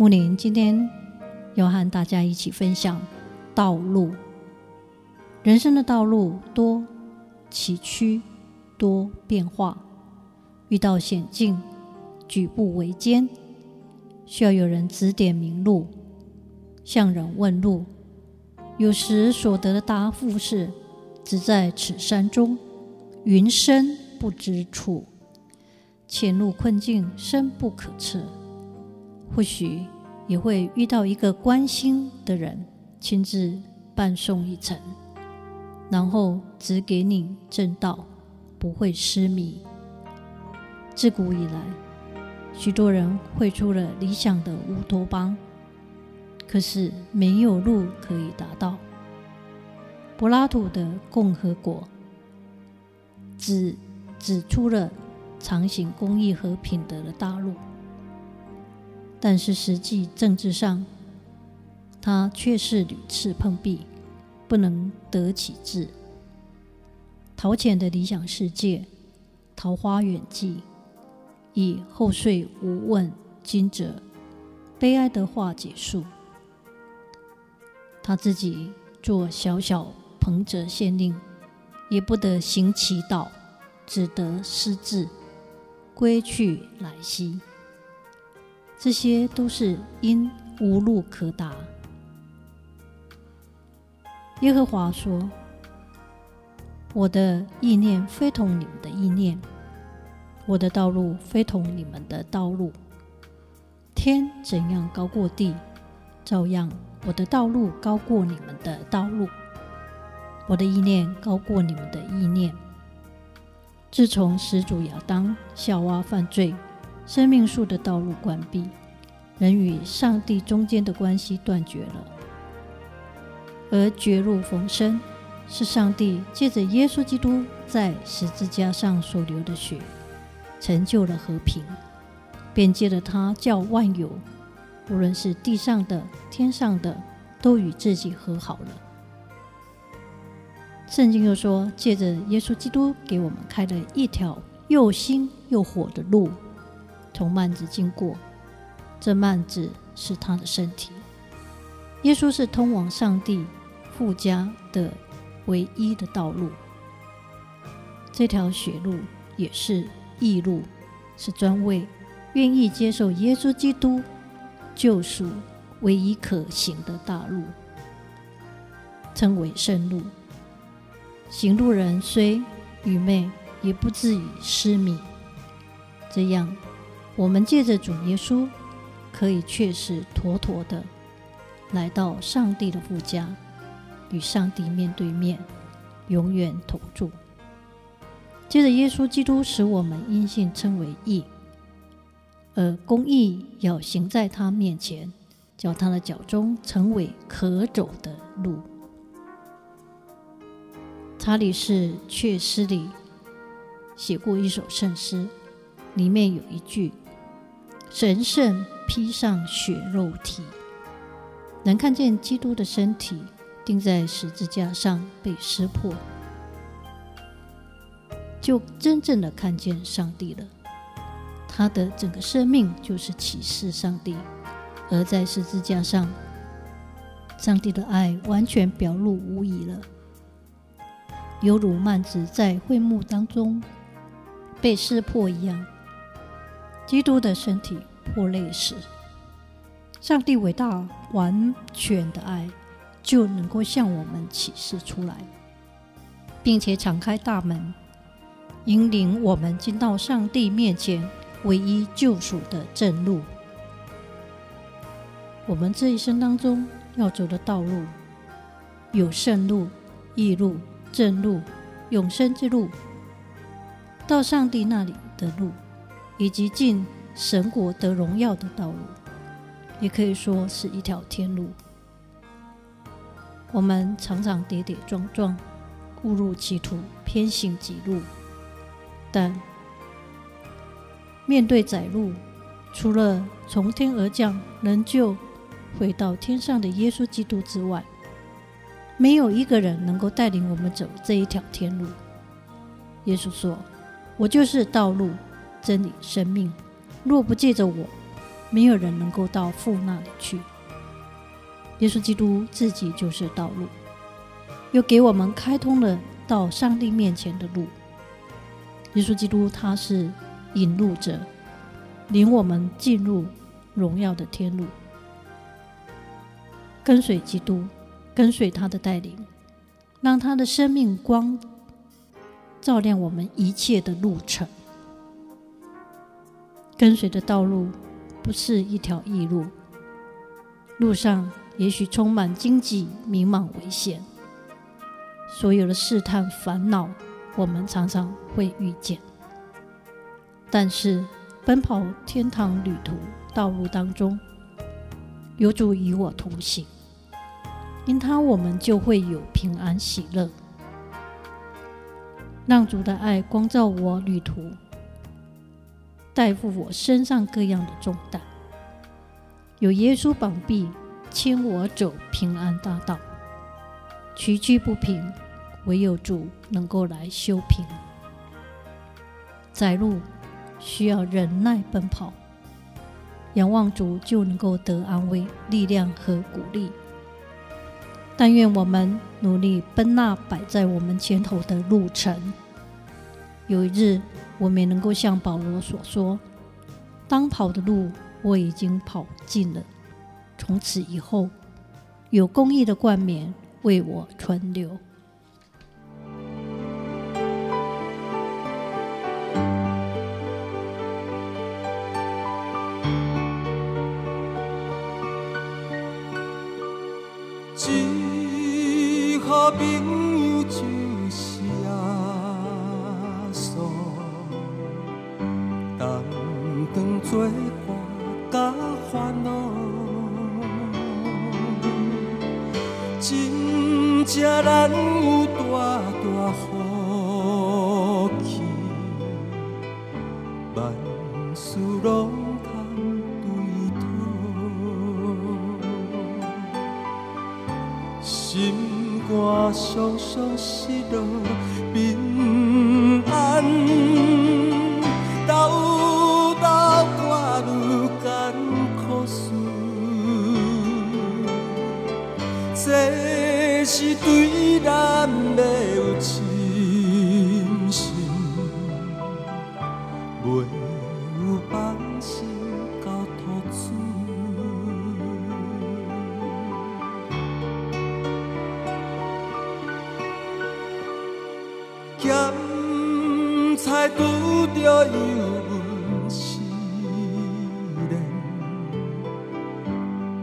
木林今天要和大家一起分享道路。人生的道路多崎岖，多变化，遇到险境，举步维艰，需要有人指点明路，向人问路。有时所得的答复是：只在此山中，云深不知处，前路困境深不可测。或许也会遇到一个关心的人，亲自伴送一程，然后指给你正道，不会失迷。自古以来，许多人绘出了理想的乌托邦，可是没有路可以达到。柏拉图的《共和国》只指出了长行公义和品德的大路。但是实际政治上，他却是屡次碰壁，不能得其志。陶潜的理想世界《桃花源记》，以后遂无问津者，悲哀的话结束。他自己做小小彭泽县令，也不得行其道，只得失志，归去来兮。这些都是因无路可达。耶和华说：“我的意念非同你们的意念，我的道路非同你们的道路。天怎样高过地，照样我的道路高过你们的道路，我的意念高过你们的意念。自从始祖亚当、夏娃犯罪。”生命树的道路关闭，人与上帝中间的关系断绝了。而绝路逢生，是上帝借着耶稣基督在十字架上所流的血，成就了和平，便借着他叫万有，无论是地上的、天上的，都与自己和好了。圣经又说，借着耶稣基督给我们开了一条又新又火的路。从幔子经过，这幔子是他的身体。耶稣是通往上帝父家的唯一的道路。这条血路也是义路，是专为愿意接受耶稣基督救赎唯一可行的大路，称为圣路。行路人虽愚昧，也不至于失迷。这样。我们借着主耶稣，可以确实妥妥的来到上帝的父家，与上帝面对面，永远同住。借着耶稣基督，使我们因信称为义，而公义要行在他面前，叫他的脚中成为可走的路。查理士却诗里写过一首圣诗，里面有一句。神圣披上血肉体，能看见基督的身体钉在十字架上被撕破，就真正的看见上帝了。他的整个生命就是启示上帝，而在十字架上，上帝的爱完全表露无遗了，犹如幔子在会幕当中被撕破一样。基督的身体破裂时，上帝伟大完全的爱就能够向我们启示出来，并且敞开大门，引领我们进到上帝面前唯一救赎的正路。我们这一生当中要走的道路，有圣路、义路、正路、永生之路，到上帝那里的路。以及进神国得荣耀的道路，也可以说是一条天路。我们常常跌跌撞撞，误入歧途，偏行己路。但面对窄路，除了从天而降能救回到天上的耶稣基督之外，没有一个人能够带领我们走这一条天路。耶稣说：“我就是道路、真理、生命。若不借着我，没有人能够到父那里去。”耶稣基督自己就是道路，又给我们开通了到上帝面前的路。耶稣基督他是引路者，领我们进入荣耀的天路。跟随基督，跟随他的带领，让他的生命光照亮我们一切的路程。跟随的道路不是一条易路，路上，也许充满荆棘、迷茫、危险，所有的试探、烦恼，我们常常会遇见。但是，奔跑天堂旅途道路当中，有主与我同行，因他我们就会有平安喜乐。让主的爱光照我旅途，代负我身上各样的重担，有耶稣膀臂。牵我走平安大道，崎岖不平，唯有主能够来修平。窄路需要忍耐奔跑，仰望主就能够得安慰、力量和鼓励。但愿我们努力奔那摆在我们前头的路程。有一日，我们能够像保罗所说：“当跑的路，我已经跑尽了。”从此以后，有公义的冠冕为我存留。一个朋咱有大大福气，万事拢通对讨，心肝伤伤失落咸菜拄着油温时练，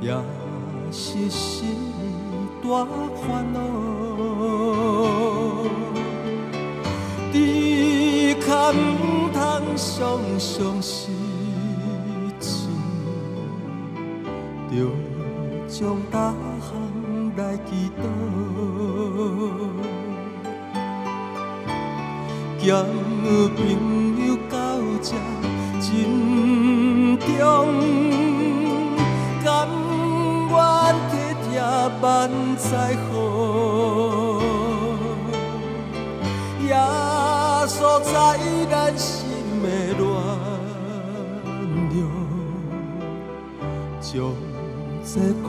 也是心。大烦恼，只可唔通常常失志，着将大项来祈祷，交朋友到这珍重，甘愿。万载好，耶稣在咱心的暖流，将这苦